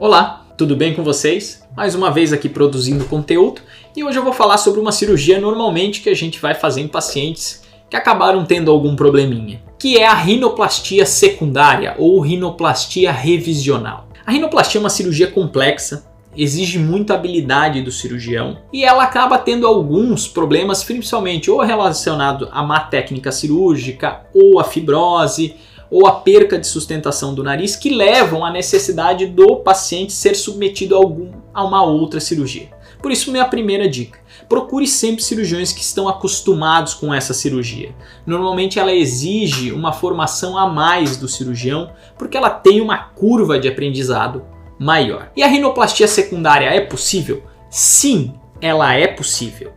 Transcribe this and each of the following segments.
Olá, tudo bem com vocês? Mais uma vez aqui produzindo conteúdo e hoje eu vou falar sobre uma cirurgia normalmente que a gente vai fazer em pacientes que acabaram tendo algum probleminha, que é a rinoplastia secundária ou rinoplastia revisional. A rinoplastia é uma cirurgia complexa, exige muita habilidade do cirurgião e ela acaba tendo alguns problemas, principalmente ou relacionado à má técnica cirúrgica ou à fibrose ou a perca de sustentação do nariz que levam à necessidade do paciente ser submetido a, algum, a uma outra cirurgia. Por isso, minha primeira dica: procure sempre cirurgiões que estão acostumados com essa cirurgia. Normalmente, ela exige uma formação a mais do cirurgião porque ela tem uma curva de aprendizado maior. E a rinoplastia secundária é possível? Sim, ela é possível.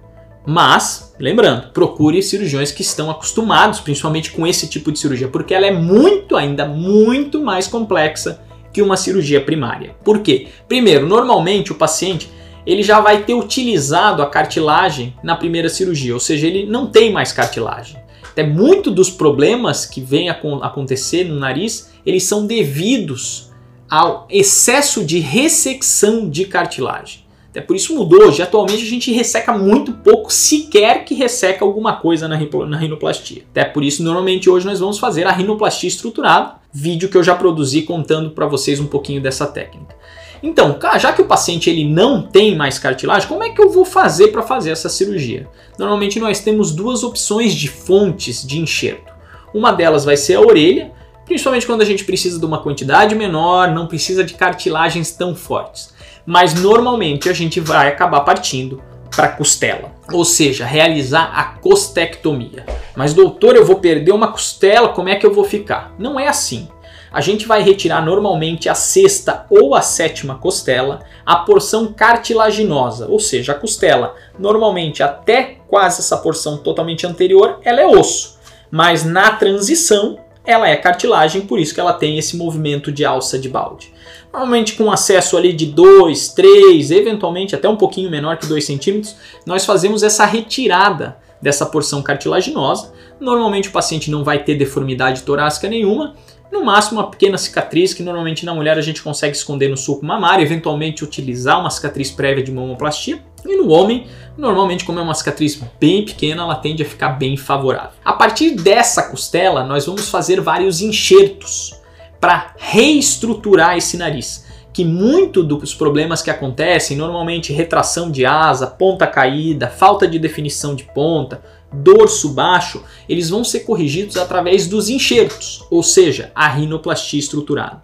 Mas, lembrando, procure cirurgiões que estão acostumados, principalmente com esse tipo de cirurgia, porque ela é muito, ainda muito mais complexa que uma cirurgia primária. Por quê? Primeiro, normalmente o paciente ele já vai ter utilizado a cartilagem na primeira cirurgia, ou seja, ele não tem mais cartilagem. Até muito dos problemas que vêm a acontecer no nariz, eles são devidos ao excesso de ressecção de cartilagem. Até por isso mudou. Hoje, atualmente, a gente resseca muito pouco, sequer que resseca alguma coisa na, na rinoplastia. Até por isso, normalmente, hoje nós vamos fazer a rinoplastia estruturada, vídeo que eu já produzi contando para vocês um pouquinho dessa técnica. Então, já que o paciente ele não tem mais cartilagem, como é que eu vou fazer para fazer essa cirurgia? Normalmente nós temos duas opções de fontes de enxerto. Uma delas vai ser a orelha, principalmente quando a gente precisa de uma quantidade menor, não precisa de cartilagens tão fortes mas normalmente a gente vai acabar partindo para costela, ou seja, realizar a costectomia. Mas doutor, eu vou perder uma costela, como é que eu vou ficar? Não é assim. A gente vai retirar normalmente a sexta ou a sétima costela, a porção cartilaginosa, ou seja, a costela, normalmente até quase essa porção totalmente anterior, ela é osso, mas na transição ela é cartilagem, por isso que ela tem esse movimento de alça de balde. Normalmente com acesso ali de 2, 3, eventualmente até um pouquinho menor que 2 centímetros, nós fazemos essa retirada dessa porção cartilaginosa. Normalmente o paciente não vai ter deformidade torácica nenhuma, no máximo uma pequena cicatriz que normalmente na mulher a gente consegue esconder no sulco mamário, eventualmente utilizar uma cicatriz prévia de mamoplastia. E no homem, normalmente como é uma cicatriz bem pequena, ela tende a ficar bem favorável. A partir dessa costela, nós vamos fazer vários enxertos para reestruturar esse nariz. Que muito dos problemas que acontecem, normalmente retração de asa, ponta caída, falta de definição de ponta, dorso baixo, eles vão ser corrigidos através dos enxertos, ou seja, a rinoplastia estruturada.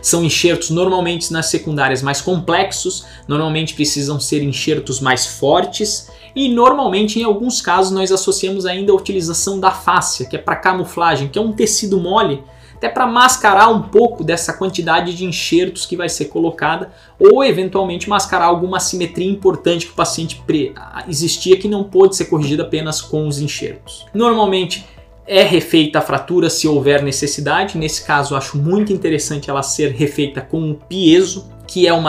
São enxertos normalmente nas secundárias mais complexos, normalmente precisam ser enxertos mais fortes e normalmente em alguns casos nós associamos ainda a utilização da fáscia, que é para camuflagem, que é um tecido mole até para mascarar um pouco dessa quantidade de enxertos que vai ser colocada ou eventualmente mascarar alguma assimetria importante que o paciente existia que não pôde ser corrigida apenas com os enxertos. Normalmente é refeita a fratura se houver necessidade. Nesse caso, acho muito interessante ela ser refeita com o piezo, que é o,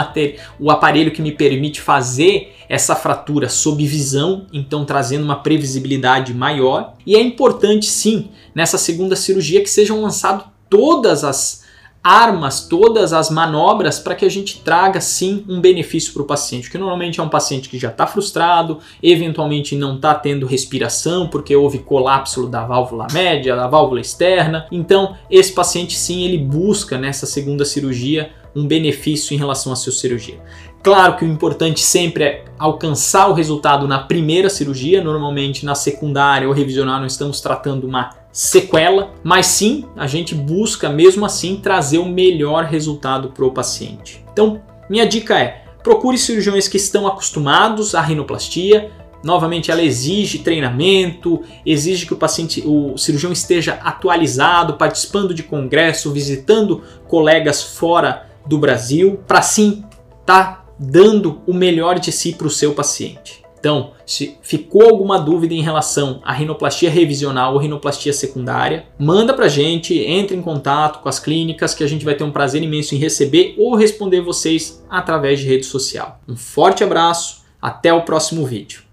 o aparelho que me permite fazer essa fratura sob visão, então trazendo uma previsibilidade maior. E é importante, sim, nessa segunda cirurgia que sejam lançados todas as armas, todas as manobras para que a gente traga sim um benefício para o paciente, que normalmente é um paciente que já está frustrado, eventualmente não está tendo respiração porque houve colapso da válvula média, da válvula externa. Então, esse paciente sim ele busca nessa segunda cirurgia um benefício em relação à sua cirurgia. Claro que o importante sempre é alcançar o resultado na primeira cirurgia, normalmente na secundária ou revisional nós estamos tratando uma sequela, mas sim a gente busca mesmo assim trazer o melhor resultado para o paciente. Então, minha dica é: procure cirurgiões que estão acostumados à rinoplastia. Novamente, ela exige treinamento, exige que o paciente, o cirurgião esteja atualizado, participando de congresso, visitando colegas fora do Brasil, para sim estar tá dando o melhor de si para o seu paciente. Então, se ficou alguma dúvida em relação à rinoplastia revisional ou rinoplastia secundária, manda pra gente, entre em contato com as clínicas que a gente vai ter um prazer imenso em receber ou responder vocês através de rede social. Um forte abraço, até o próximo vídeo.